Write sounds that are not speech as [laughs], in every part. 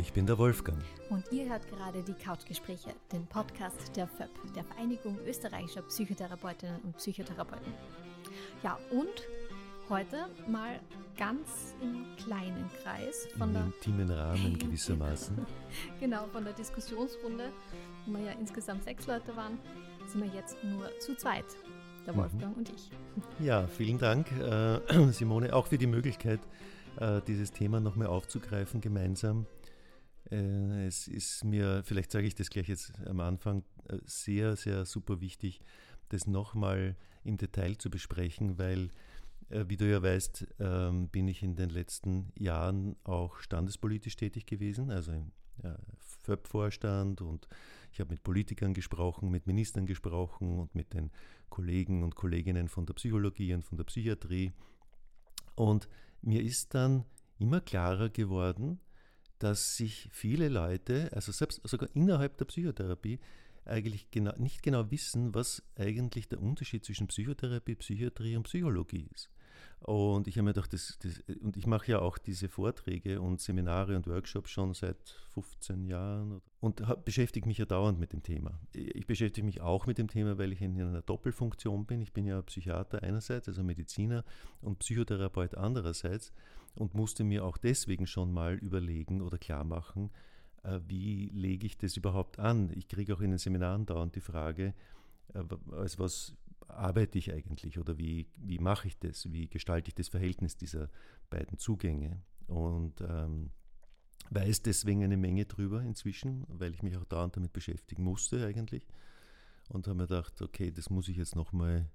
ich bin der Wolfgang. Und ihr hört gerade die Couchgespräche, den Podcast der FÖP, der Vereinigung österreichischer Psychotherapeutinnen und Psychotherapeuten. Ja, und heute mal ganz im kleinen Kreis von Im der intimen Rahmen gewissermaßen. [laughs] genau, von der Diskussionsrunde, wo wir ja insgesamt sechs Leute waren, sind wir jetzt nur zu zweit. Der mhm. Wolfgang mhm. und ich. Ja, vielen Dank, äh, [clears throat] Simone, auch für die Möglichkeit, äh, dieses Thema nochmal aufzugreifen gemeinsam. Äh, es ist mir, vielleicht sage ich das gleich jetzt am Anfang, äh, sehr, sehr super wichtig, das nochmal im Detail zu besprechen, weil, wie du ja weißt, ähm, bin ich in den letzten Jahren auch standespolitisch tätig gewesen, also im FÖP-Vorstand und ich habe mit Politikern gesprochen, mit Ministern gesprochen und mit den Kollegen und Kolleginnen von der Psychologie und von der Psychiatrie. Und mir ist dann immer klarer geworden, dass sich viele Leute, also selbst sogar innerhalb der Psychotherapie, eigentlich genau, nicht genau wissen, was eigentlich der Unterschied zwischen Psychotherapie, Psychiatrie und Psychologie ist. Und ich habe mir gedacht, das, das, und ich mache ja auch diese Vorträge und Seminare und Workshops schon seit 15 Jahren und hab, beschäftige mich ja dauernd mit dem Thema. Ich beschäftige mich auch mit dem Thema, weil ich in einer Doppelfunktion bin. Ich bin ja Psychiater einerseits, also Mediziner und Psychotherapeut andererseits und musste mir auch deswegen schon mal überlegen oder klar machen, äh, wie lege ich das überhaupt an? Ich kriege auch in den Seminaren dauernd die Frage, äh, als was arbeite ich eigentlich oder wie, wie mache ich das? Wie gestalte ich das Verhältnis dieser beiden Zugänge? Und ähm, weiß deswegen eine Menge drüber inzwischen, weil ich mich auch dauernd damit beschäftigen musste eigentlich. Und habe mir gedacht, okay, das muss ich jetzt nochmal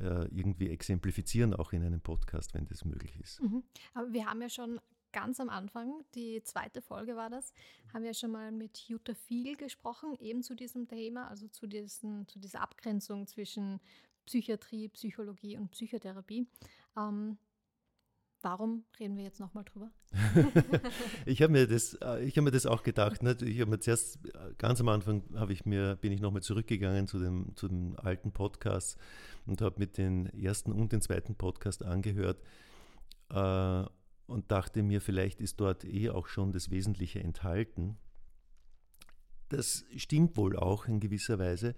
äh, irgendwie exemplifizieren, auch in einem Podcast, wenn das möglich ist. Mhm. Aber wir haben ja schon ganz am Anfang, die zweite Folge war das, haben wir schon mal mit Jutta Fiel gesprochen, eben zu diesem Thema, also zu, diesen, zu dieser Abgrenzung zwischen Psychiatrie, Psychologie und Psychotherapie. Ähm, Warum reden wir jetzt nochmal drüber? [laughs] ich habe mir, das, äh, hab mir das auch gedacht. Ne? Ich habe mir zuerst, äh, ganz am Anfang ich mir, bin ich nochmal zurückgegangen zu dem, zu dem alten Podcast und habe mit den ersten und den zweiten Podcast angehört. Äh, und dachte mir, vielleicht ist dort eh auch schon das Wesentliche enthalten. Das stimmt wohl auch in gewisser Weise,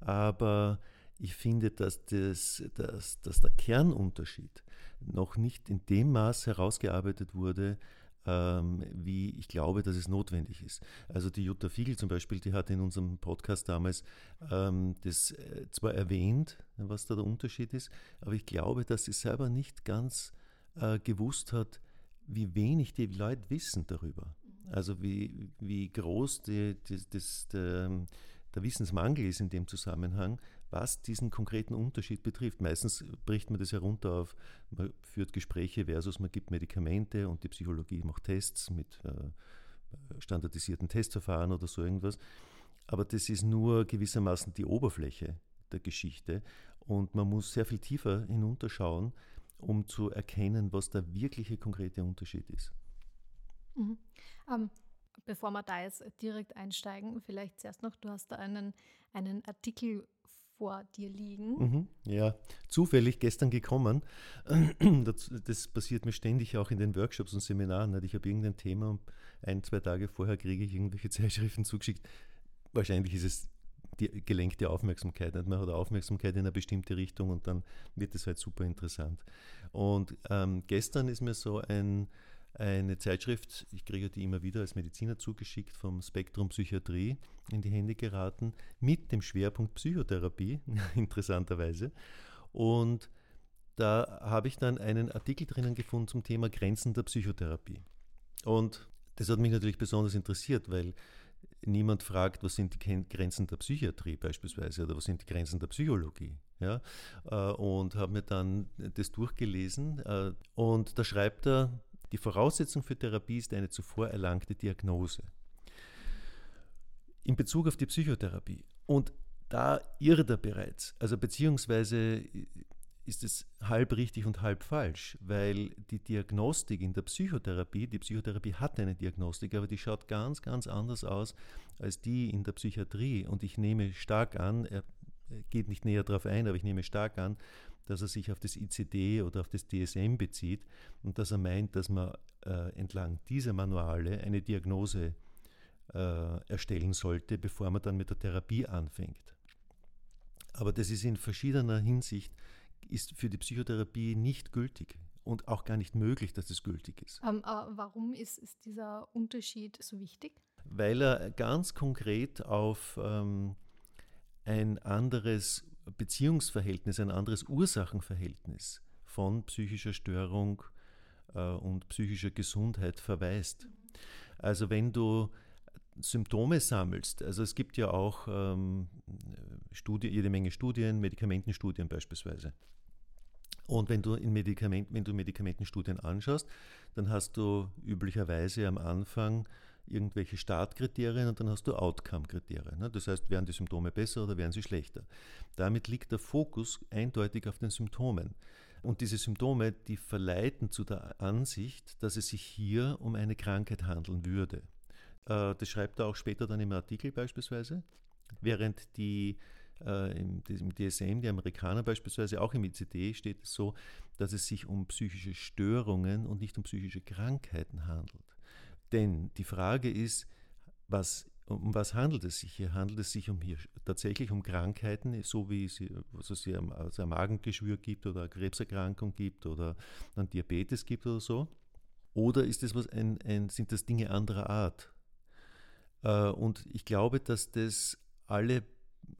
aber ich finde, dass, das, dass, dass der Kernunterschied noch nicht in dem Maß herausgearbeitet wurde, ähm, wie ich glaube, dass es notwendig ist. Also die Jutta Fiegel zum Beispiel, die hat in unserem Podcast damals ähm, das äh, zwar erwähnt, was da der Unterschied ist, aber ich glaube, dass sie selber nicht ganz äh, gewusst hat, wie wenig die Leute wissen darüber. Also wie, wie groß die, die, das, der, der Wissensmangel ist in dem Zusammenhang, was diesen konkreten Unterschied betrifft. Meistens bricht man das herunter auf, man führt Gespräche versus man gibt Medikamente und die Psychologie macht Tests mit äh, standardisierten Testverfahren oder so irgendwas. Aber das ist nur gewissermaßen die Oberfläche der Geschichte und man muss sehr viel tiefer hinunterschauen, um zu erkennen, was der wirkliche konkrete Unterschied ist. Mhm. Ähm, bevor wir da jetzt direkt einsteigen, vielleicht zuerst noch, du hast da einen, einen Artikel vor dir liegen. Mhm, ja, zufällig gestern gekommen. [clears throat] Das, das, passiert mir ständig auch in den Workshops und Seminaren. Ich habe irgendein Thema und ein, zwei Tage vorher kriege ich irgendwelche [laughs] Zeitschriften zugeschickt. Wahrscheinlich ist es die gelenkte Aufmerksamkeit. Man hat Aufmerksamkeit in eine bestimmte Richtung und dann wird es halt super interessant. Und ähm, gestern ist mir so ein, eine Zeitschrift, ich kriege die immer wieder als Mediziner zugeschickt, vom Spektrum Psychiatrie in die Hände geraten, mit dem Schwerpunkt Psychotherapie, [laughs] interessanterweise. Und da habe ich dann einen Artikel drinnen gefunden zum Thema Grenzen der Psychotherapie. Und das hat mich natürlich besonders interessiert, weil niemand fragt, was sind die Grenzen der Psychiatrie beispielsweise oder was sind die Grenzen der Psychologie. Ja? Äh, und habe mir dann das durchgelesen äh, und da schreibt er, die Voraussetzung für Therapie ist eine zuvor erlangte Diagnose. In Bezug auf die Psychotherapie. Und da irrt er bereits. Also beziehungsweise ist es halb richtig und halb falsch, weil die Diagnostik in der Psychotherapie, die Psychotherapie hat eine Diagnostik, aber die schaut ganz, ganz anders aus als die in der Psychiatrie. Und ich nehme stark an, er geht nicht näher darauf ein, aber ich nehme stark an, dass er sich auf das ICD oder auf das DSM bezieht und dass er meint, dass man äh, entlang dieser Manuale eine Diagnose äh, erstellen sollte, bevor man dann mit der Therapie anfängt. Aber das ist in verschiedener Hinsicht ist für die Psychotherapie nicht gültig und auch gar nicht möglich, dass es gültig ist. Ähm, warum ist, ist, dieser Unterschied so wichtig? Weil er ganz konkret auf ähm, ein anderes Beziehungsverhältnis, ein anderes Ursachenverhältnis von psychischer Störung äh, und psychischer Gesundheit verweist. Also wenn du Symptome sammelst, also es gibt ja auch ähm, Studie, jede Menge Studien, Medikamentenstudien beispielsweise. Und wenn du, in Medikament, wenn du Medikamentenstudien anschaust, dann hast du üblicherweise am Anfang irgendwelche Startkriterien und dann hast du Outcome-Kriterien. Ne? Das heißt, werden die Symptome besser oder werden sie schlechter? Damit liegt der Fokus eindeutig auf den Symptomen. Und diese Symptome, die verleiten zu der Ansicht, dass es sich hier um eine Krankheit handeln würde. Äh, das schreibt er auch später dann im Artikel beispielsweise, während die äh, im, DSM, die Amerikaner beispielsweise, auch im ICD steht es so, dass es sich um psychische Störungen und nicht um psychische Krankheiten handelt. Denn die Frage ist, was, um was handelt es sich hier? Handelt es sich um hier tatsächlich um Krankheiten, so wie es also es hier also ein Magengeschwür gibt oder eine Krebserkrankung gibt oder ein Diabetes gibt oder so? Oder ist es was ein, ein, sind das Dinge anderer Art? Äh, und ich glaube, dass das alle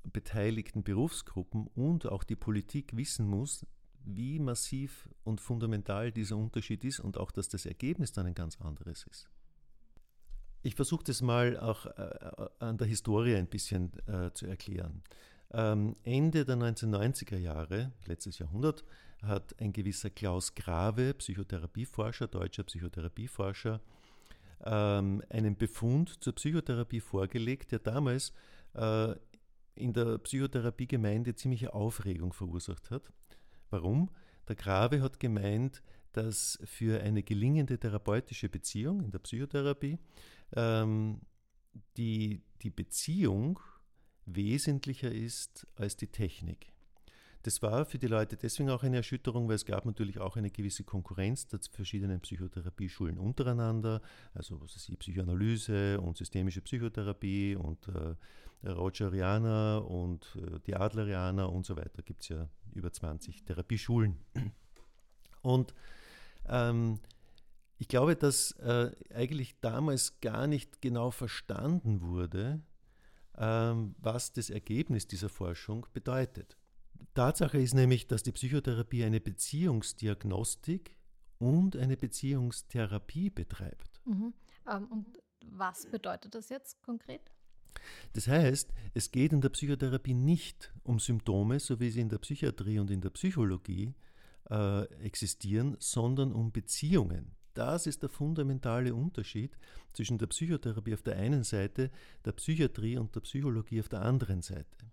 beteiligten Berufsgruppen und auch die Politik wissen muss, wie massiv und fundamental dieser Unterschied ist und auch, dass das Ergebnis dann ein ganz anderes ist. Ich versuche das mal auch äh, an der Historie ein bisschen äh, zu erklären. Ähm, Ende der 1990er Jahre, letztes Jahrhundert, hat ein gewisser Klaus Grave, Psychotherapieforscher, deutscher Psychotherapieforscher, ähm, einen Befund zur Psychotherapie vorgelegt, der damals äh, in der Psychotherapiegemeinde ziemliche Aufregung verursacht hat. Warum? Der Grave hat gemeint, dass für eine gelingende therapeutische Beziehung in der Psychotherapie ähm, die, die Beziehung wesentlicher ist als die Technik. Das war für die Leute deswegen auch eine Erschütterung, weil es gab natürlich auch eine gewisse Konkurrenz der verschiedenen Psychotherapieschulen untereinander, also was ist die Psychoanalyse und systemische Psychotherapie und äh, Rogerianer und äh, die Adlerianer und so weiter. Gibt es ja über 20 Therapieschulen. Und ähm, ich glaube, dass äh, eigentlich damals gar nicht genau verstanden wurde, ähm, was das Ergebnis dieser Forschung bedeutet. Tatsache ist nämlich, dass die Psychotherapie eine Beziehungsdiagnostik und eine Beziehungstherapie betreibt. Mhm. Ähm, und was bedeutet das jetzt konkret? Das heißt, es geht in der Psychotherapie nicht um Symptome, so wie sie in der Psychiatrie und in der Psychologie äh, existieren, sondern um Beziehungen. Das ist der fundamentale Unterschied zwischen der Psychotherapie auf der einen Seite, der Psychiatrie und der Psychologie auf der anderen Seite.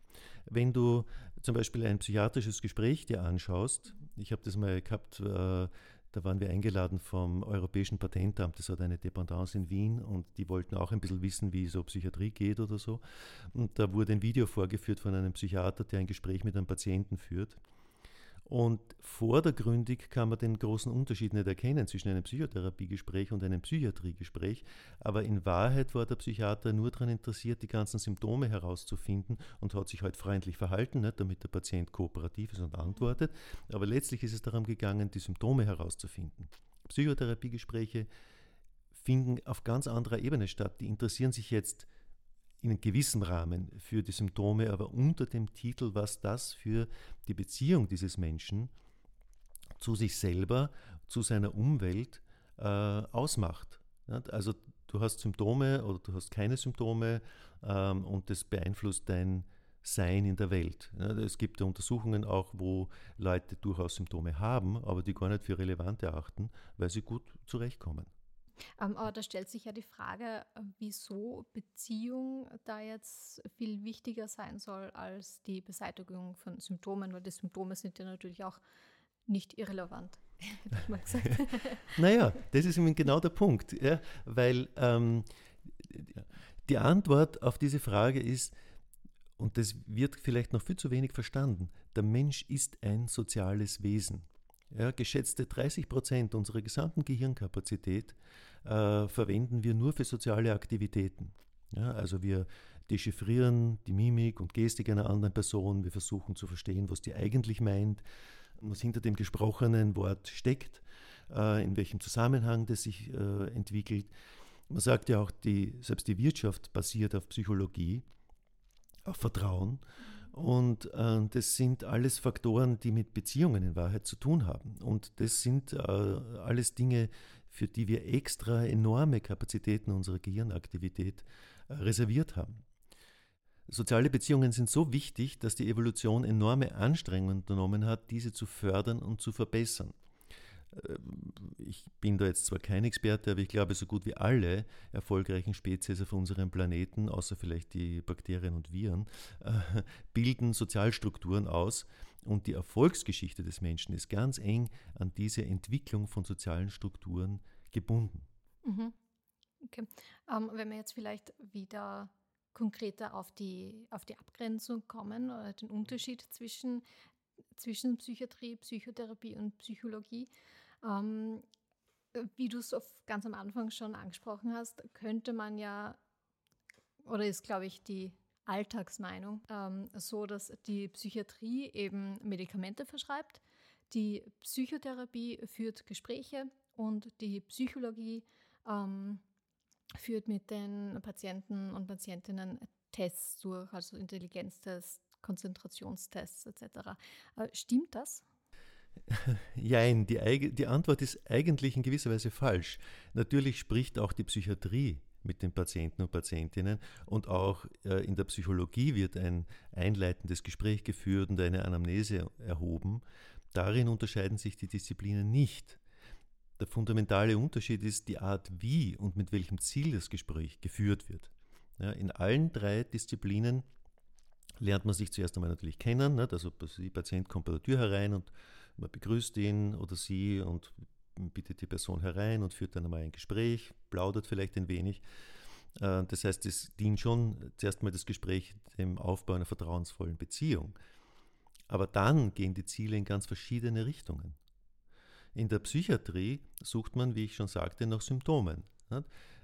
Wenn du zum Beispiel ein psychiatrisches Gespräch dir anschaust, ich habe das mal gehabt, äh, da waren wir eingeladen vom Europäischen Patentamt, das hat eine Dependance in Wien und die wollten auch ein bisschen wissen, wie so Psychiatrie geht oder so. Und da wurde ein Video vorgeführt von einem Psychiater, der ein Gespräch mit einem Patienten führt. Und vordergründig kann man den großen Unterschied nicht erkennen zwischen einem Psychotherapiegespräch und einem Psychiatriegespräch. Aber in Wahrheit war der Psychiater nur daran interessiert, die ganzen Symptome herauszufinden und hat sich halt freundlich verhalten, nicht, damit der Patient kooperativ ist und antwortet. Aber letztlich ist es darum gegangen, die Symptome herauszufinden. Psychotherapiegespräche finden auf ganz anderer Ebene statt. Die interessieren sich jetzt in gewissem Rahmen für die Symptome, aber unter dem Titel, was das für die Beziehung dieses Menschen zu sich selber, zu seiner Umwelt äh, ausmacht. Also du hast Symptome oder du hast keine Symptome ähm, und das beeinflusst dein Sein in der Welt. Es gibt Untersuchungen auch, wo Leute durchaus Symptome haben, aber die gar nicht für relevant erachten, weil sie gut zurechtkommen. Ähm, aber da stellt sich ja die Frage, wieso Beziehung da jetzt viel wichtiger sein soll als die Beseitigung von Symptomen, weil die Symptome sind ja natürlich auch nicht irrelevant. [laughs] hätte ich mal gesagt. [laughs] naja, das ist genau der Punkt, ja, weil ähm, die Antwort auf diese Frage ist, und das wird vielleicht noch viel zu wenig verstanden, der Mensch ist ein soziales Wesen. Ja, geschätzte 30 Prozent unserer gesamten Gehirnkapazität äh, verwenden wir nur für soziale Aktivitäten. Ja, also wir dechiffrieren die Mimik und Gestik einer anderen Person, wir versuchen zu verstehen, was die eigentlich meint, was hinter dem gesprochenen Wort steckt, äh, in welchem Zusammenhang das sich äh, entwickelt. Man sagt ja auch, die, selbst die Wirtschaft basiert auf Psychologie, auf Vertrauen. Und äh, das sind alles Faktoren, die mit Beziehungen in Wahrheit zu tun haben. Und das sind äh, alles Dinge, für die wir extra enorme Kapazitäten unserer Gehirnaktivität äh, reserviert haben. Soziale Beziehungen sind so wichtig, dass die Evolution enorme Anstrengungen unternommen hat, diese zu fördern und zu verbessern. Äh, ich bin da jetzt zwar kein Experte, aber ich glaube, so gut wie alle erfolgreichen Spezies auf unserem Planeten, außer vielleicht die Bakterien und Viren, äh, bilden Sozialstrukturen aus. Und die Erfolgsgeschichte des Menschen ist ganz eng an diese Entwicklung von sozialen Strukturen gebunden. Mhm. Okay. Ähm, wenn wir jetzt vielleicht wieder konkreter auf die, auf die Abgrenzung kommen oder den Unterschied zwischen, zwischen Psychiatrie, Psychotherapie und Psychologie. Ähm, wie du es ganz am Anfang schon angesprochen hast, könnte man ja, oder ist, glaube ich, die Alltagsmeinung ähm, so, dass die Psychiatrie eben Medikamente verschreibt, die Psychotherapie führt Gespräche und die Psychologie ähm, führt mit den Patienten und Patientinnen Tests durch, also Intelligenztests, Konzentrationstests etc. Äh, stimmt das? [laughs] Jein, die, die Antwort ist eigentlich in gewisser Weise falsch. Natürlich spricht auch die Psychiatrie mit den Patienten und Patientinnen und auch äh, in der Psychologie wird ein einleitendes Gespräch geführt und eine Anamnese erhoben. Darin unterscheiden sich die Disziplinen nicht. Der fundamentale Unterschied ist die Art, wie und mit welchem Ziel das Gespräch geführt wird. Ja, in allen drei Disziplinen lernt man sich zuerst einmal natürlich kennen. Nicht? Also der Patient kommt bei der Tür herein und man begrüßt ihn oder sie und bittet die Person herein und führt dann einmal ein Gespräch, plaudert vielleicht ein wenig. Äh, das heißt, es dient schon zuerst mal das Gespräch dem Aufbau einer vertrauensvollen Beziehung. Aber dann gehen die Ziele in ganz verschiedene Richtungen. In der Psychiatrie sucht man, wie ich schon sagte, nach Symptomen.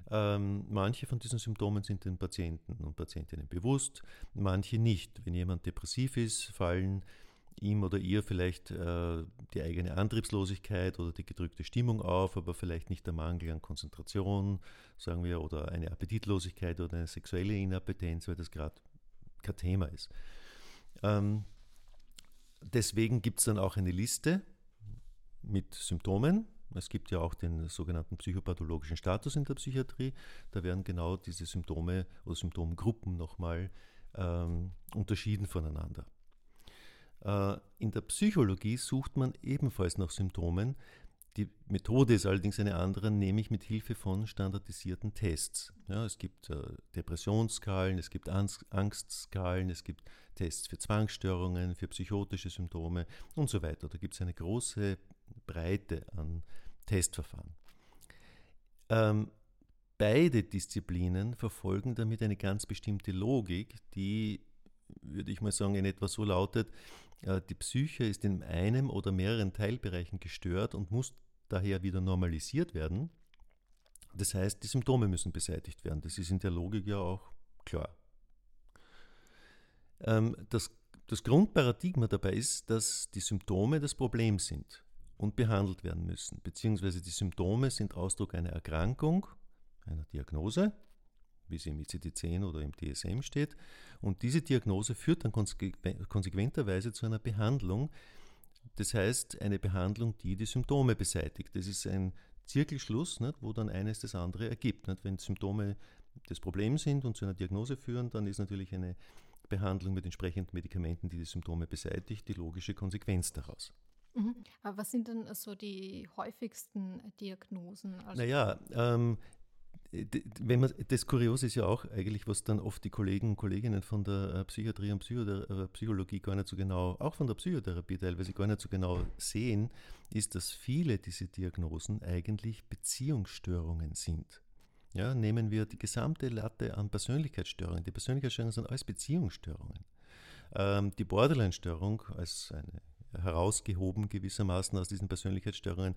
Ähm, manche von diesen Symptomen sind den Patienten und Patientinnen bewusst, manche nicht. Wenn jemand depressiv ist, fallen ihm oder ihr vielleicht äh, die eigene Antriebslosigkeit oder die gedrückte Stimmung auf, aber vielleicht nicht der Mangel an Konzentration, sagen wir, oder eine Appetitlosigkeit oder eine sexuelle Inappetenz, weil das gerade kein Thema ist. Ähm, deswegen gibt es dann auch eine Liste mit Symptomen. Es gibt ja auch den sogenannten psychopathologischen Status in der Psychiatrie. Da werden genau diese Symptome oder Symptomgruppen nochmal ähm, unterschieden voneinander. Äh, in der Psychologie sucht man ebenfalls nach Symptomen. Die Methode ist allerdings eine andere, nämlich mit Hilfe von standardisierten Tests. Ja, es gibt äh, Depressionsskalen, es gibt Angstskalen, es gibt Tests für Zwangsstörungen, für psychotische Symptome und so weiter. Da gibt es eine große Breite an Testverfahren. Ähm, beide Disziplinen verfolgen damit eine ganz bestimmte Logik, die, würde ich mal sagen, in etwa so lautet, äh, die Psyche ist in einem oder mehreren Teilbereichen gestört und muss daher wieder normalisiert werden. Das heißt, die Symptome müssen beseitigt werden. Das ist in der Logik ja auch klar. Ähm, das, das Grundparadigma dabei ist, dass die Symptome das Problem sind und behandelt werden müssen, beziehungsweise die Symptome sind Ausdruck einer Erkrankung, einer Diagnose, wie sie im ICD-10 oder im DSM steht, und diese Diagnose führt dann konsequenterweise zu einer Behandlung, das heißt eine Behandlung, die die Symptome beseitigt. Das ist ein Zirkelschluss, nicht, wo dann eines das andere ergibt. Nicht? Wenn Symptome das Problem sind und zu einer Diagnose führen, dann ist natürlich eine Behandlung mit entsprechenden Medikamenten, die die Symptome beseitigt, die logische Konsequenz daraus. Mhm. Aber was sind denn so die häufigsten Diagnosen? Also naja, ähm, wenn man, das Kuriose ist ja auch eigentlich, was dann oft die Kollegen und Kolleginnen von der äh, Psychiatrie und Psychother äh, Psychologie gar nicht so genau, auch von der Psychotherapie teilweise gar nicht so genau sehen, ist, dass viele dieser Diagnosen eigentlich Beziehungsstörungen sind. Ja, nehmen wir die gesamte Latte an Persönlichkeitsstörungen. Die Persönlichkeitsstörungen sind alles Beziehungsstörungen. Ähm, die Borderline-Störung als eine herausgehoben gewissermaßen aus diesen Persönlichkeitsstörungen,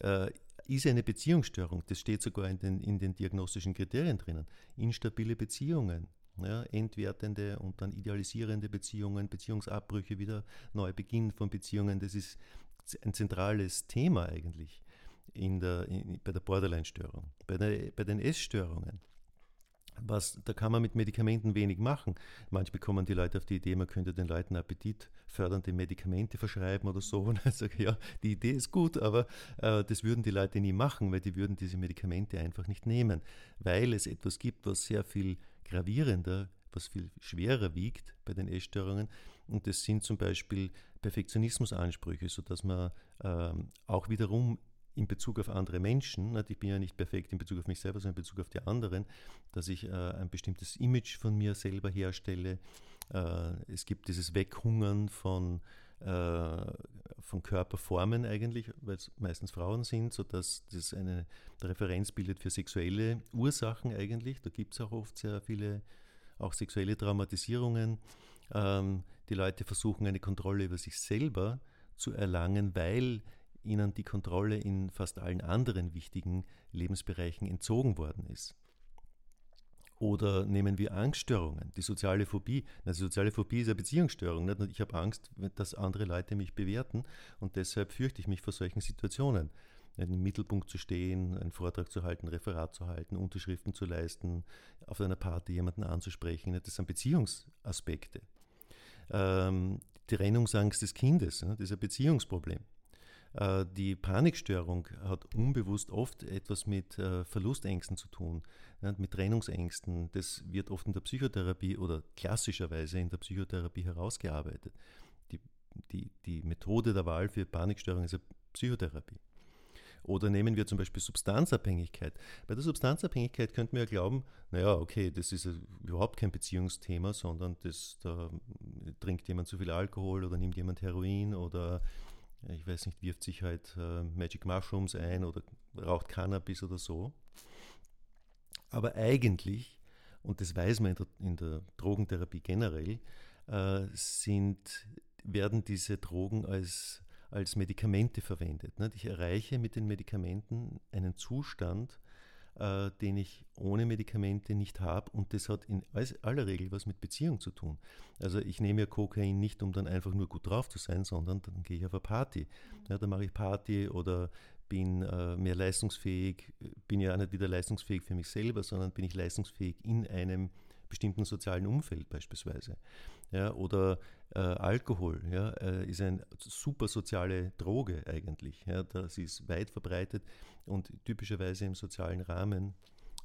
äh, ist eine Beziehungsstörung. Das steht sogar in den, in den diagnostischen Kriterien drinnen. Instabile Beziehungen, ja, entwertende und dann idealisierende Beziehungen, Beziehungsabbrüche, wieder Neubeginn von Beziehungen, das ist ein zentrales Thema eigentlich in der, in, bei der Borderline-Störung. Bei, bei den Essstörungen was, da kann man mit Medikamenten wenig machen. Manchmal kommen die Leute auf die Idee, man könnte den Leuten Appetit fördernde Medikamente verschreiben oder so. [laughs] Und ich sage, ja, die Idee ist gut, aber äh, das würden die Leute nie machen, weil die würden diese Medikamente einfach nicht nehmen, weil es etwas gibt, was sehr viel gravierender, was viel schwerer wiegt bei den Essstörungen. Und das sind zum Beispiel Perfektionismusansprüche, sodass man ähm, auch wiederum in Bezug auf andere Menschen, ich bin ja nicht perfekt in Bezug auf mich selber, sondern in Bezug auf die anderen, dass ich äh, ein bestimmtes Image von mir selber herstelle. Äh, es gibt dieses Weghungern von, äh, von Körperformen eigentlich, weil es meistens Frauen sind, sodass das eine Referenz bildet für sexuelle Ursachen eigentlich. Da gibt es auch oft sehr viele, auch sexuelle Traumatisierungen. Ähm, die Leute versuchen eine Kontrolle über sich selber zu erlangen, weil ihnen die Kontrolle in fast allen anderen wichtigen Lebensbereichen entzogen worden ist. Oder nehmen wir Angststörungen, die soziale Phobie. die soziale Phobie ist eine Beziehungsstörung. Nicht? Ich habe Angst, dass andere Leute mich bewerten und deshalb fürchte ich mich vor solchen Situationen. Im Mittelpunkt zu stehen, einen Vortrag zu halten, Referat zu halten, Unterschriften zu leisten, auf einer Party jemanden anzusprechen. Das sind Beziehungsaspekte. Ähm, die Trennungsangst des Kindes, das ist ein Beziehungsproblem. Äh, die Panikstörung hat unbewusst oft etwas mit äh, Verlustängsten zu tun, mit Trennungsängsten. Das wird oft in der Psychotherapie oder klassischerweise in der Psychotherapie herausgearbeitet. Die, die, die Methode der Wahl für Panikstörung ist eine Psychotherapie. Oder nehmen wir zum Beispiel Substanzabhängigkeit. Bei der Substanzabhängigkeit könnten wir ja glauben, naja, okay, das ist überhaupt kein Beziehungsthema, sondern das, da trinkt jemand zu viel Alkohol oder nimmt jemand Heroin oder ich weiß nicht, wirft sich halt äh, Magic Mushrooms ein oder raucht Cannabis oder so. Aber eigentlich, und das weiß man in der, in der Drogentherapie generell, äh, sind, werden diese Drogen als, als Medikamente verwendet. Nicht? Ich erreiche mit den Medikamenten einen Zustand, äh, den ich ohne Medikamente nicht habe. Und das hat in aller Regel was mit Beziehung zu tun. Also ich nehme ja Kokain nicht, um dann einfach nur gut drauf zu sein, sondern dann gehe ich auf eine Party. Ja, dann mache ich Party oder bin äh, mehr leistungsfähig, bin ja auch nicht wieder leistungsfähig für mich selber, sondern bin ich leistungsfähig in einem bestimmten sozialen Umfeld beispielsweise. Ja, oder äh, Alkohol ja, äh, ist eine super soziale Droge eigentlich. Ja, das ist weit verbreitet und typischerweise im sozialen Rahmen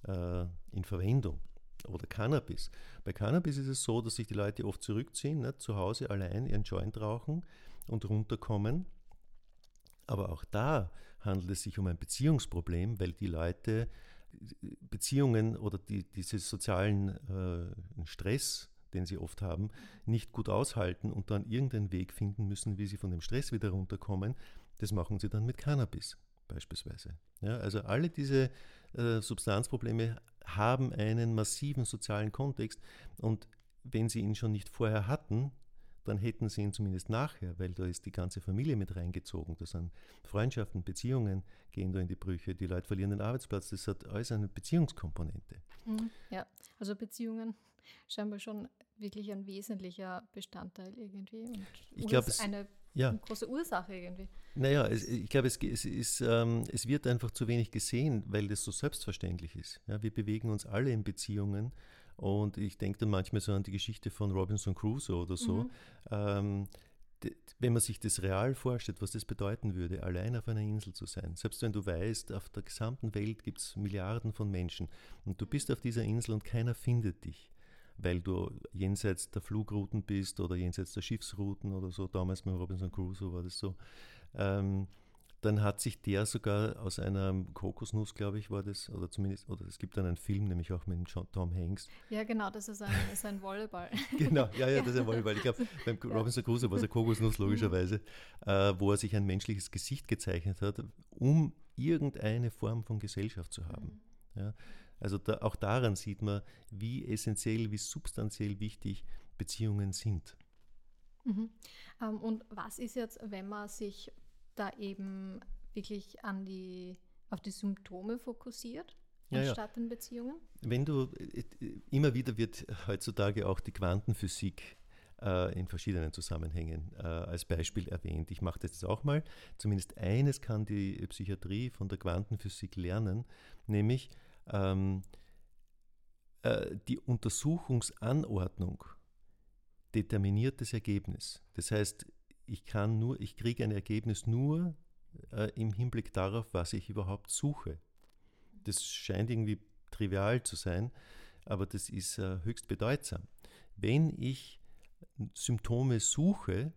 äh, in Verwendung. Oder Cannabis. Bei Cannabis ist es so, dass sich die Leute oft zurückziehen, nicht, zu Hause allein ihren Joint rauchen und runterkommen. Aber auch da handelt es sich um ein Beziehungsproblem, weil die Leute Beziehungen oder die, diese sozialen äh, Stress, den sie oft haben, nicht gut aushalten und dann irgendeinen Weg finden müssen, wie sie von dem Stress wieder runterkommen. Das machen sie dann mit Cannabis beispielsweise. Ja, also alle diese äh, Substanzprobleme haben einen massiven sozialen Kontext und wenn sie ihn schon nicht vorher hatten, dann hätten sie ihn zumindest nachher, weil da ist die ganze Familie mit reingezogen. Da sind Freundschaften, Beziehungen gehen da in die Brüche, die Leute verlieren den Arbeitsplatz. Das hat alles eine Beziehungskomponente. Mhm. Ja, also Beziehungen scheinbar schon wirklich ein wesentlicher Bestandteil irgendwie. Und ich glaube, es eine ja. große Ursache irgendwie. Naja, es, ich glaube, es, es, ist, ähm, es wird einfach zu wenig gesehen, weil das so selbstverständlich ist. Ja, wir bewegen uns alle in Beziehungen und ich denke dann manchmal so an die Geschichte von Robinson Crusoe oder so. Mhm. Ähm, wenn man sich das real vorstellt, was das bedeuten würde, allein auf einer Insel zu sein, selbst wenn du weißt, auf der gesamten Welt gibt es Milliarden von Menschen und du bist auf dieser Insel und keiner findet dich, weil du jenseits der Flugrouten bist oder jenseits der Schiffsrouten oder so, damals mit Robinson Crusoe war das so, ähm, dann hat sich der sogar aus einer Kokosnuss, glaube ich, war das, oder zumindest, oder es gibt dann einen Film, nämlich auch mit Tom Hanks. Ja, genau, das ist ein, [laughs] ist ein Volleyball. [laughs] genau, ja, ja, das ist ein [laughs] Volleyball. Ich glaube, beim ja. Robinson Crusoe war es eine Kokosnuss, logischerweise, äh, wo er sich ein menschliches Gesicht gezeichnet hat, um irgendeine Form von Gesellschaft zu haben. Mhm. Ja, also da, auch daran sieht man, wie essentiell, wie substanziell wichtig Beziehungen sind. Mhm. Ähm, und was ist jetzt, wenn man sich da eben wirklich an die, auf die Symptome fokussiert? Ja, anstatt ja. in Beziehungen? Wenn du, äh, immer wieder wird heutzutage auch die Quantenphysik äh, in verschiedenen Zusammenhängen äh, als Beispiel erwähnt. Ich mache das jetzt auch mal. Zumindest eines kann die Psychiatrie von der Quantenphysik lernen, nämlich ähm, äh, die Untersuchungsanordnung determiniert das Ergebnis. Das heißt, ich kann nur, ich kriege ein Ergebnis nur äh, im Hinblick darauf, was ich überhaupt suche. Das scheint irgendwie trivial zu sein, aber das ist äh, höchst bedeutsam. Wenn ich Symptome suche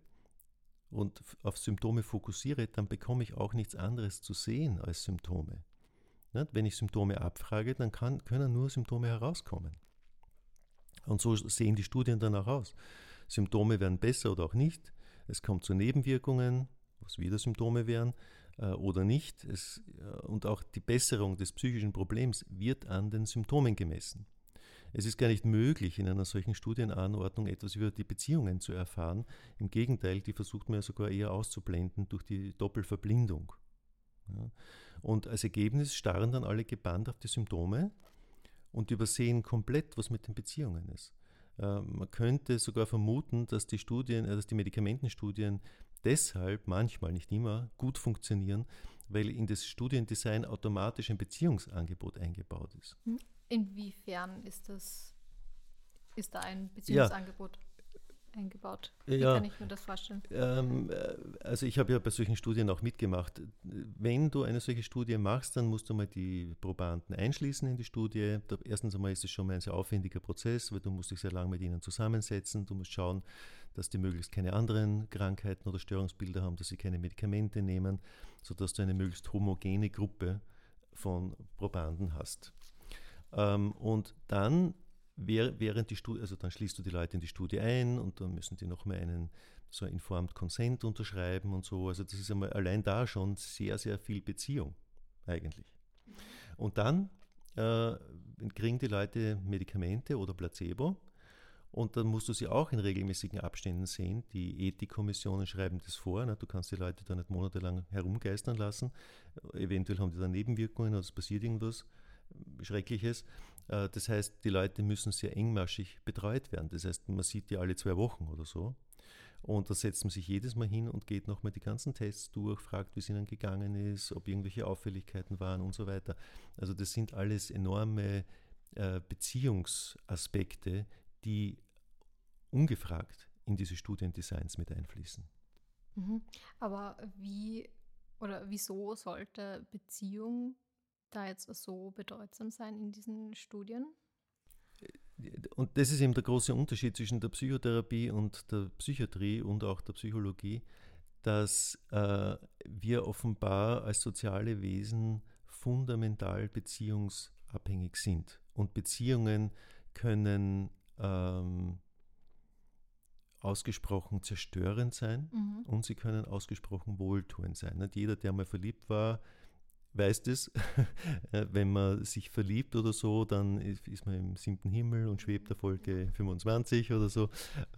und auf Symptome fokussiere, dann bekomme ich auch nichts anderes zu sehen als Symptome. Wenn ich Symptome abfrage, dann kann, können nur Symptome herauskommen. Und so sehen die Studien dann auch aus. Symptome werden besser oder auch nicht. Es kommt zu Nebenwirkungen, was wieder Symptome wären, äh, oder nicht. Es, äh, und auch die Besserung des psychischen Problems wird an den Symptomen gemessen. Es ist gar nicht möglich, in einer solchen Studienanordnung etwas über die Beziehungen zu erfahren. Im Gegenteil, die versucht man ja sogar eher auszublenden durch die Doppelverblindung. Ja. Und als Ergebnis starren dann alle gebannt auf die Symptome und übersehen komplett, was mit den Beziehungen ist. Äh, man könnte sogar vermuten, dass die Studien, äh, dass die Medikamentenstudien deshalb manchmal, nicht immer, gut funktionieren, weil in das Studiendesign automatisch ein Beziehungsangebot eingebaut ist. Hm. Inwiefern ist das, ist da ein Beziehungsangebot? Ja eingebaut. Wie ja, kann ich mir das vorstellen? Ähm, äh, also ich habe ja bei solchen Studien auch mitgemacht. Wenn du eine solche Studie machst, dann musst du mal die Probanden einschließen in die Studie. Erstens einmal ist es schon mal ein sehr aufwendiger Prozess, weil du musst dich sehr lange mit ihnen zusammensetzen. Du musst schauen, dass die möglichst keine anderen Krankheiten oder Störungsbilder haben, dass sie keine Medikamente nehmen, sodass du eine möglichst homogene Gruppe von Probanden hast. Ähm, und dann, während die Studie, also dann schließt du die Leute in die Studie ein und dann müssen die nochmal einen so Informed Consent unterschreiben und so. Also das ist einmal allein da schon sehr, sehr viel Beziehung eigentlich. Und dann äh, kriegen die Leute Medikamente oder Placebo und dann musst du sie auch in regelmäßigen Abständen sehen. Die Ethikkommissionen schreiben das vor. Ne? Du kannst die Leute da nicht monatelang herumgeistern lassen. Eventuell haben die dann Nebenwirkungen oder es passiert irgendwas. Schreckliches. Äh, das heißt, die Leute müssen sehr engmaschig betreut werden. Das heißt, man sieht die alle zwei Wochen oder so. Und da setzt man sich jedes Mal hin und geht nochmal die ganzen Tests durch, fragt, wie es ihnen gegangen ist, ob irgendwelche Auffälligkeiten waren und so weiter. Also das sind alles enorme äh, Beziehungsaspekte, die ungefragt in diese Studiendesigns mit einfließen. Mhm. Aber wie oder wieso sollte Beziehung da jetzt so bedeutsam sein in diesen Studien? Und das ist eben der große Unterschied zwischen der Psychotherapie und der Psychiatrie und auch der Psychologie, dass äh, wir offenbar als soziale Wesen fundamental beziehungsabhängig sind. Und Beziehungen können ähm, ausgesprochen zerstörend sein mhm. und sie können ausgesprochen wohltuend sein. Nicht jeder, der mal verliebt war, weiß das, [laughs] äh, wenn man sich verliebt oder so, dann ist man im siebten Himmel und schwebt der Folge 25 oder so.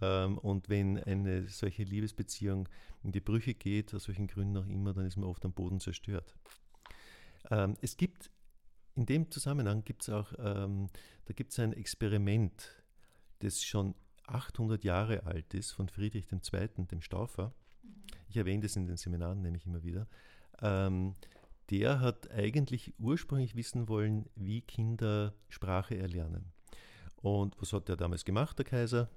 Ähm, und wenn eine solche Liebesbeziehung in die Brüche geht, aus welchen Gründen auch immer, dann ist man oft am Boden zerstört. Ähm, es gibt, in dem Zusammenhang gibt es auch, ähm, da gibt es ein Experiment, das schon 800 Jahre alt ist, von Friedrich II., dem Staufer. Ich erwähne das in den Seminaren nämlich immer wieder der hat eigentlich ursprünglich wissen wollen, wie Kinder Sprache erlernen. Und was hat er damals gemacht, der Kaiser?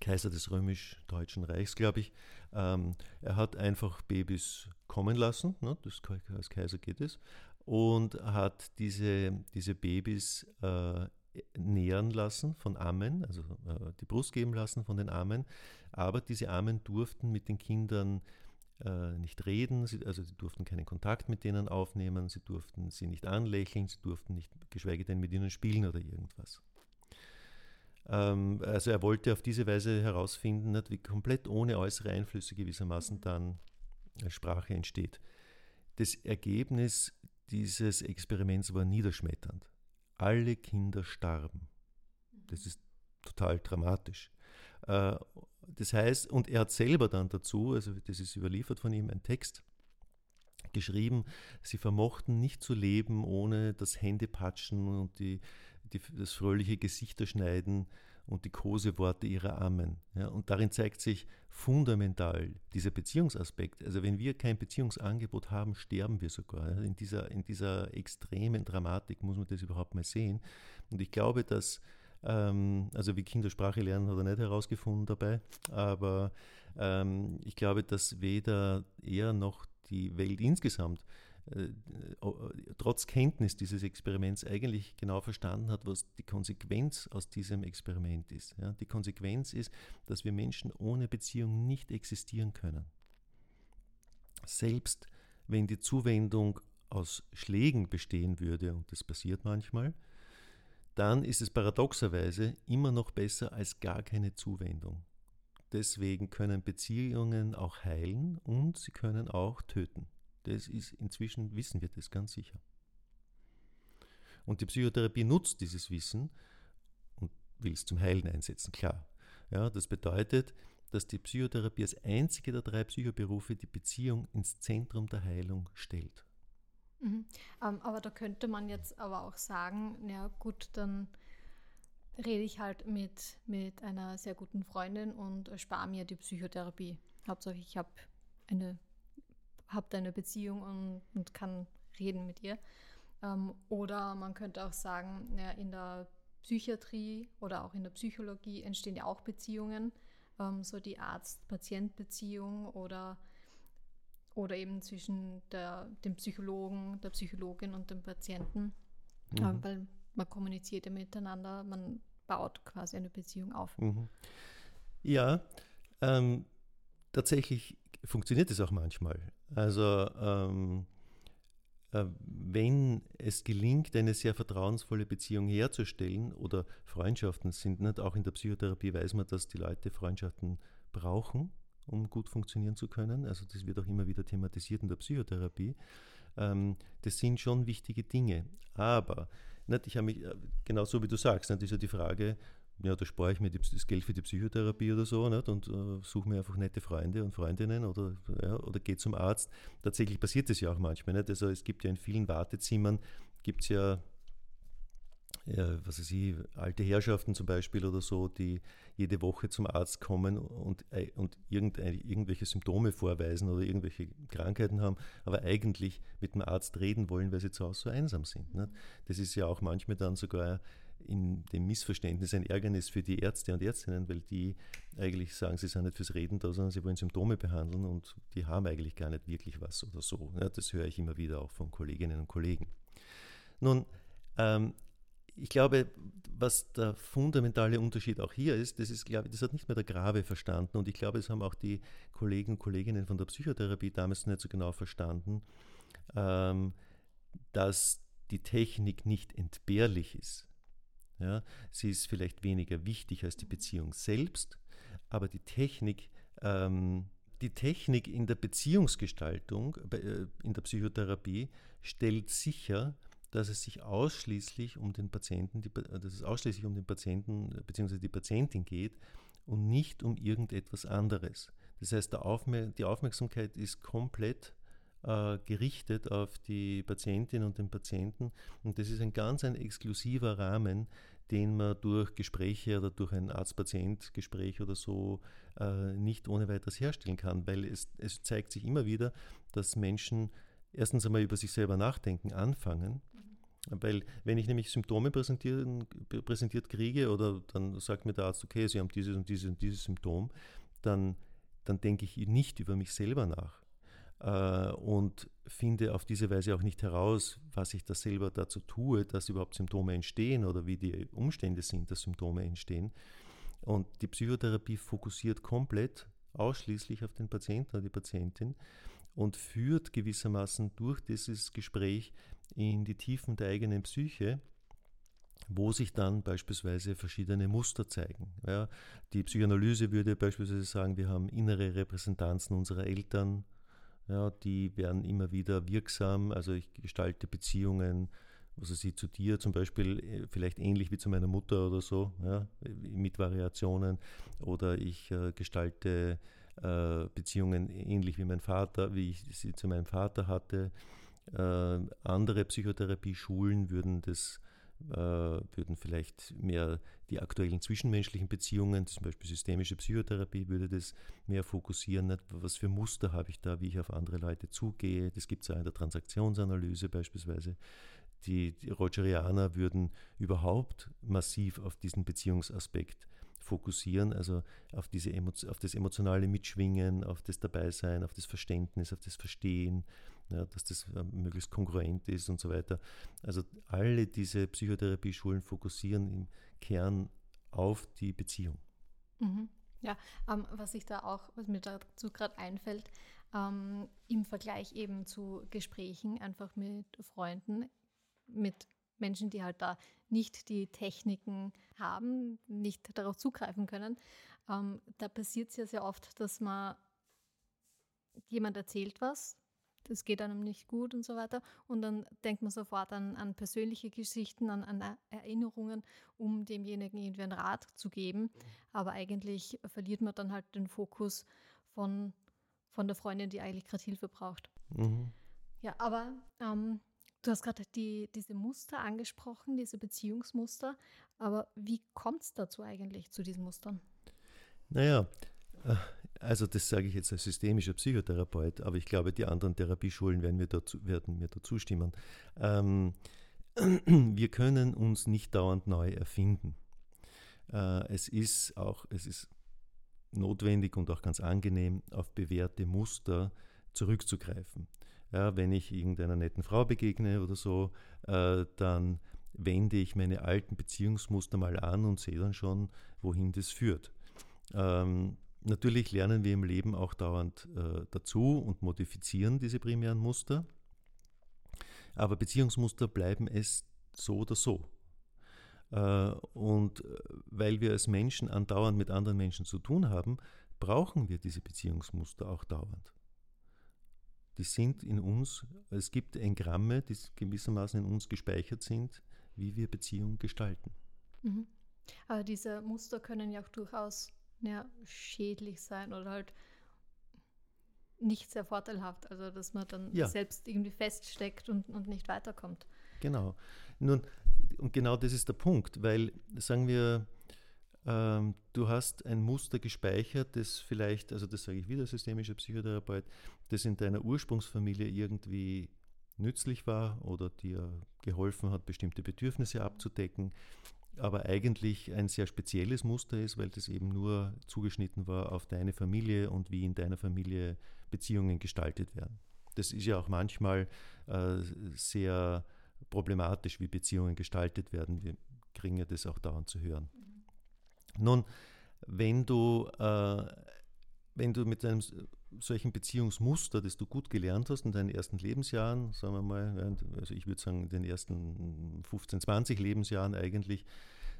Kaiser des römisch-deutschen Reichs, glaube ich. Ähm, er hat einfach Babys kommen lassen, ne, das, als Kaiser geht es, und hat diese, diese Babys äh, nähern lassen von Armen, also äh, die Brust geben lassen von den Armen. Aber diese Armen durften mit den Kindern äh, nicht reden, sie, also sie durften keinen Kontakt mit denen aufnehmen, sie durften sie nicht anlächeln, sie durften nicht, geschweige denn mit ihnen spielen oder irgendwas. Ähm, also er wollte auf diese Weise herausfinden, nicht, wie komplett ohne äußere Einflüsse gewissermaßen dann Sprache entsteht. Das Ergebnis dieses Experiments war niederschmetternd. Alle Kinder starben. Das ist total dramatisch. Das heißt, und er hat selber dann dazu, also das ist überliefert von ihm, ein Text geschrieben, sie vermochten nicht zu leben ohne das Händepatschen und die, die, das fröhliche Gesichterschneiden und die Koseworte ihrer Armen. Ja, und darin zeigt sich fundamental dieser Beziehungsaspekt. Also wenn wir kein Beziehungsangebot haben, sterben wir sogar. In, dieser, in dieser extremen Dramatik muss man das überhaupt mal sehen. Und ich glaube, dass, ähm, also wie Kinder Sprache lernen, hat er nicht herausgefunden dabei, aber ähm, ich glaube, dass weder er noch die Welt insgesamt äh, trotz Kenntnis dieses Experiments eigentlich genau verstanden hat, was die Konsequenz aus diesem Experiment ist. Ja, die Konsequenz ist, dass wir Menschen ohne Beziehung nicht existieren können. Selbst wenn die Zuwendung aus Schlägen bestehen würde, und das passiert manchmal, dann ist es paradoxerweise immer noch besser als gar keine Zuwendung. Deswegen können Beziehungen auch heilen und sie können auch töten. Das ist inzwischen wissen wir das ganz sicher. Und die Psychotherapie nutzt dieses Wissen und will es zum Heilen einsetzen, klar. Ja, das bedeutet, dass die Psychotherapie als einzige der drei Psychoberufe die Beziehung ins Zentrum der Heilung stellt. Mhm. Ähm, aber da könnte man jetzt aber auch sagen, ja gut, dann rede ich halt mit, mit einer sehr guten Freundin und spare mir die Psychotherapie. Hauptsache, ich habe eine habt eine Beziehung und, und kann reden mit ihr. Ähm, oder man könnte auch sagen, ja, in der Psychiatrie oder auch in der Psychologie entstehen ja auch Beziehungen, ähm, so die Arzt-Patient-Beziehung oder, oder eben zwischen der, dem Psychologen, der Psychologin und dem Patienten, mhm. weil man kommuniziert ja miteinander, man baut quasi eine Beziehung auf. Mhm. Ja, ähm, tatsächlich funktioniert es auch manchmal. Also ähm, äh, wenn es gelingt, eine sehr vertrauensvolle Beziehung herzustellen oder Freundschaften sind nicht, auch in der Psychotherapie weiß man, dass die Leute Freundschaften brauchen, um gut funktionieren zu können. Also das wird auch immer wieder thematisiert in der Psychotherapie. Ähm, das sind schon wichtige Dinge. Aber nicht, ich habe mich, äh, genau so wie du sagst, nicht, ist ja die Frage, ja, da spare ich mir das Geld für die Psychotherapie oder so nicht? und äh, suche mir einfach nette Freunde und Freundinnen oder, ja, oder gehe zum Arzt. Tatsächlich passiert das ja auch manchmal. Nicht? Also es gibt ja in vielen Wartezimmern, gibt es ja, ja, was weiß ich, alte Herrschaften zum Beispiel oder so, die jede Woche zum Arzt kommen und, äh, und irgendwelche Symptome vorweisen oder irgendwelche Krankheiten haben, aber eigentlich mit dem Arzt reden wollen, weil sie zu Hause so einsam sind. Nicht? Das ist ja auch manchmal dann sogar in dem Missverständnis ein Ärgernis für die Ärzte und Ärztinnen, weil die eigentlich sagen, sie sind nicht fürs Reden da, sondern sie wollen Symptome behandeln und die haben eigentlich gar nicht wirklich was oder so. Ja, das höre ich immer wieder auch von Kolleginnen und Kollegen. Nun, ähm, ich glaube, was der fundamentale Unterschied auch hier ist, das ist, glaube das hat nicht mehr der Grave verstanden und ich glaube, es haben auch die Kollegen und Kolleginnen von der Psychotherapie damals nicht so genau verstanden, ähm, dass die Technik nicht entbehrlich ist. Ja, sie ist vielleicht weniger wichtig als die Beziehung selbst, aber die Technik, ähm, die Technik in der Beziehungsgestaltung, äh, in der Psychotherapie, stellt sicher, dass es sich ausschließlich um den Patienten, die, dass es ausschließlich um den Patienten bzw. die Patientin geht und nicht um irgendetwas anderes. Das heißt, Aufmer die Aufmerksamkeit ist komplett äh, gerichtet auf die Patientin und den Patienten. Und das ist ein ganz ein exklusiver Rahmen, den man durch Gespräche oder durch ein Arzt-Patient-Gespräch oder so äh, nicht ohne weiteres herstellen kann, weil es, es zeigt sich immer wieder, dass Menschen erstens einmal über sich selber nachdenken anfangen. Weil wenn ich nämlich Symptome präsentiert kriege oder dann sagt mir der Arzt, okay, Sie haben dieses und dieses und dieses Symptom, dann, dann denke ich nicht über mich selber nach äh, und finde auf diese Weise auch nicht heraus, was ich da selber dazu tue, dass überhaupt Symptome entstehen oder wie die Umstände sind, dass Symptome entstehen. Und die Psychotherapie fokussiert komplett ausschließlich auf den Patienten oder die Patientin und führt gewissermaßen durch dieses Gespräch in die Tiefen der eigenen Psyche, wo sich dann beispielsweise verschiedene Muster zeigen. Ja, die Psychoanalyse würde beispielsweise sagen, wir haben innere Repräsentanzen unserer Eltern, ja, die werden immer wieder wirksam. Also ich gestalte Beziehungen also sie zu dir zum Beispiel äh, vielleicht ähnlich wie zu meiner Mutter oder so, ja, mit Variationen. Oder ich äh, gestalte äh, Beziehungen ähnlich wie mein Vater, wie ich sie zu meinem Vater hatte. Äh, andere Psychotherapieschulen würden das äh, würden vielleicht mehr die aktuellen zwischenmenschlichen Beziehungen, zum Beispiel systemische Psychotherapie, würde das mehr fokussieren. Was für Muster habe ich da, wie ich auf andere Leute zugehe. Das gibt es ja in der Transaktionsanalyse beispielsweise. Die, die Rogerianer würden überhaupt massiv auf diesen Beziehungsaspekt fokussieren, also auf, diese auf das emotionale Mitschwingen, auf das Dabeisein, auf das Verständnis, auf das Verstehen, ja, dass das äh, möglichst kongruent ist und so weiter. Also alle diese Psychotherapieschulen fokussieren im Kern auf die Beziehung. Mhm. Ja, ähm, was ich da auch, was mir dazu gerade einfällt, ähm, im Vergleich eben zu Gesprächen einfach mit Freunden, mit Menschen, die halt da nicht die Techniken haben, nicht darauf zugreifen können, ähm, da passiert es ja sehr oft, dass man jemand erzählt was, das geht einem nicht gut und so weiter. Und dann denkt man sofort an, an persönliche Geschichten, an, an, Erinnerungen, um demjenigen irgendwie einen Rat zu geben. Aber eigentlich verliert man dann halt den Fokus von, von der Freundin, die eigentlich gerade Hilfe braucht. Mhm. Ja, aber ähm, du hast gerade die, diese Muster angesprochen, diese Beziehungsmuster. Aber wie kommt es dazu eigentlich, zu diesen Mustern? Naja, äh, also das sage ich jetzt als systemischer Psychotherapeut, aber ich glaube, die anderen Therapieschulen werden mir dazu, werden mir dazu stimmen. Ähm, [clears throat] wir können uns nicht dauernd neu erfinden. Äh, es ist auch, es ist notwendig und auch ganz angenehm, auf bewährte Muster zurückzugreifen. Ja, wenn ich irgendeiner netten Frau begegne oder so, äh, dann wende ich meine alten Beziehungsmuster mal an und sehe dann schon, wohin das führt. Ähm, Natürlich lernen wir im Leben auch dauernd äh, dazu und modifizieren diese primären Muster. Aber Beziehungsmuster bleiben es so oder so. Äh, und äh, weil wir als Menschen andauernd mit anderen Menschen zu tun haben, brauchen wir diese Beziehungsmuster auch dauernd. Die sind in uns, es gibt Engramme, die gewissermaßen in uns gespeichert sind, wie wir Beziehungen gestalten. Mhm. Aber diese Muster können ja auch durchaus ja, schädlich sein oder halt nicht sehr vorteilhaft. Also dass man dann ja. selbst irgendwie feststeckt und, und nicht weiterkommt. Genau. Nun, und genau das ist der Punkt, weil, sagen wir, ähm, du hast ein Muster gespeichert, das vielleicht, also das sage ich wieder systemischer Psychotherapeut, das in deiner Ursprungsfamilie irgendwie nützlich war oder dir geholfen hat, bestimmte Bedürfnisse abzudecken aber eigentlich ein sehr spezielles Muster ist, weil das eben nur zugeschnitten war auf deine Familie und wie in deiner Familie Beziehungen gestaltet werden. Das ist ja auch manchmal äh, sehr problematisch, wie Beziehungen gestaltet werden. Wir kriegen ja das auch dauernd zu hören. Mhm. Nun, wenn du, äh, wenn du mit einem solchen Beziehungsmuster, das du gut gelernt hast in deinen ersten Lebensjahren, sagen wir mal, also ich würde sagen in den ersten 15, 20 Lebensjahren eigentlich,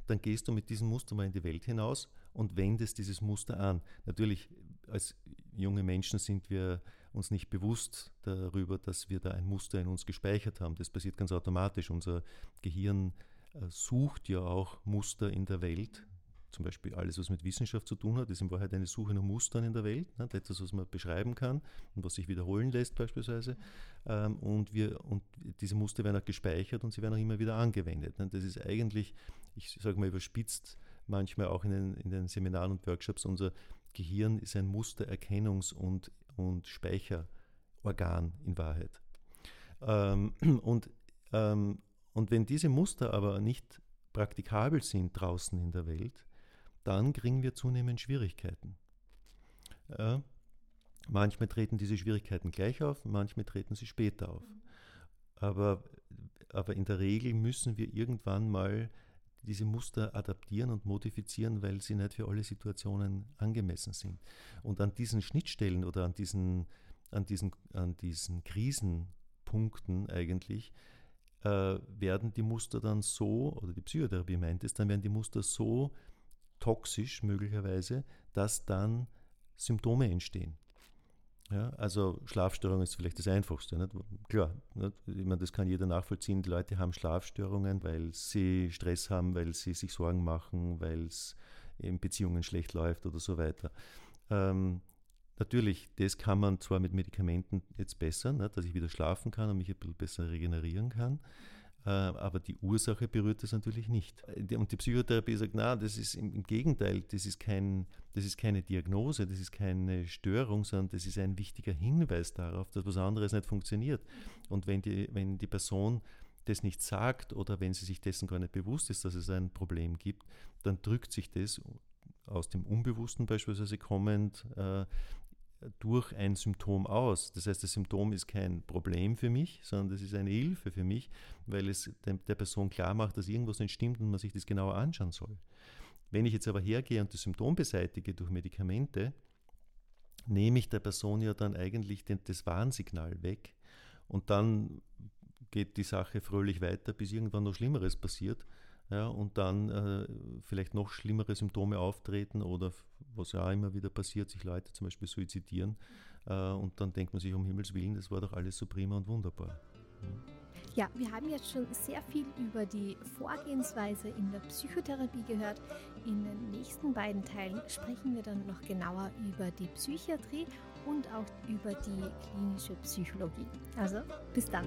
dann gehst du mit diesem Muster mal in die Welt hinaus und wendest dieses Muster an. Natürlich, als junge Menschen sind wir uns nicht bewusst darüber, dass wir da ein Muster in uns gespeichert haben. Das passiert ganz automatisch. Unser Gehirn äh, sucht ja auch Muster in der Welt, zum Beispiel alles, was mit Wissenschaft zu tun hat, ist in Wahrheit eine Suche nach Mustern in der Welt, ne? etwas, was man beschreiben kann und was sich wiederholen lässt beispielsweise. Ähm, und, wir, und diese Muster werden auch gespeichert und sie werden auch immer wieder angewendet. Ne? Das ist eigentlich, ich sage mal überspitzt, manchmal auch in den, in den Seminaren und Workshops, unser Gehirn ist ein Mustererkennungs- und, und Speicherorgan in Wahrheit. Ähm, [clears throat] und, ähm, und wenn diese Muster aber nicht praktikabel sind draußen in der Welt, dann kriegen wir zunehmend Schwierigkeiten. Ja, manchmal treten diese Schwierigkeiten gleich auf, manchmal treten sie später auf. Aber, aber in der Regel müssen wir irgendwann mal diese Muster adaptieren und modifizieren, weil sie nicht für alle Situationen angemessen sind. Und an diesen Schnittstellen oder an diesen, an diesen, an diesen Krisenpunkten eigentlich äh, werden die Muster dann so, oder die Psychotherapie meint es, dann werden die Muster so toxisch möglicherweise, dass dann Symptome entstehen. Ja, also Schlafstörung ist vielleicht das Einfachste. Nicht? Klar, nicht? Ich meine, das kann jeder nachvollziehen. Die Leute haben Schlafstörungen, weil sie Stress haben, weil sie sich Sorgen machen, weil es in Beziehungen schlecht läuft oder so weiter. Ähm, natürlich, das kann man zwar mit Medikamenten jetzt besser, nicht? dass ich wieder schlafen kann und mich ein bisschen besser regenerieren kann. Äh, aber die Ursache berührt das natürlich nicht. Und die Psychotherapie sagt, na, das ist im Gegenteil, das ist, kein, das ist keine Diagnose, das ist keine Störung, sondern das ist ein wichtiger Hinweis darauf, dass was anderes nicht funktioniert. Und wenn die, wenn die Person das nicht sagt oder wenn sie sich dessen gar nicht bewusst ist, dass es ein Problem gibt, dann drückt sich das aus dem Unbewussten beispielsweise kommend äh, durch ein Symptom aus. Das heißt, das Symptom ist kein Problem für mich, sondern das ist eine Hilfe für mich, weil es der Person klar macht, dass irgendwas nicht stimmt und man sich das genauer anschauen soll. Wenn ich jetzt aber hergehe und das Symptom beseitige durch Medikamente, nehme ich der Person ja dann eigentlich den, das Warnsignal weg und dann geht die Sache fröhlich weiter, bis irgendwann noch Schlimmeres passiert ja, und dann äh, vielleicht noch schlimmere Symptome auftreten oder was ja immer wieder passiert, sich Leute zum Beispiel suizidieren äh, und dann denkt man sich um Himmels Willen, das war doch alles so prima und wunderbar. Ja, wir haben jetzt schon sehr viel über die Vorgehensweise in der Psychotherapie gehört. In den nächsten beiden Teilen sprechen wir dann noch genauer über die Psychiatrie und auch über die klinische Psychologie. Also, bis dann.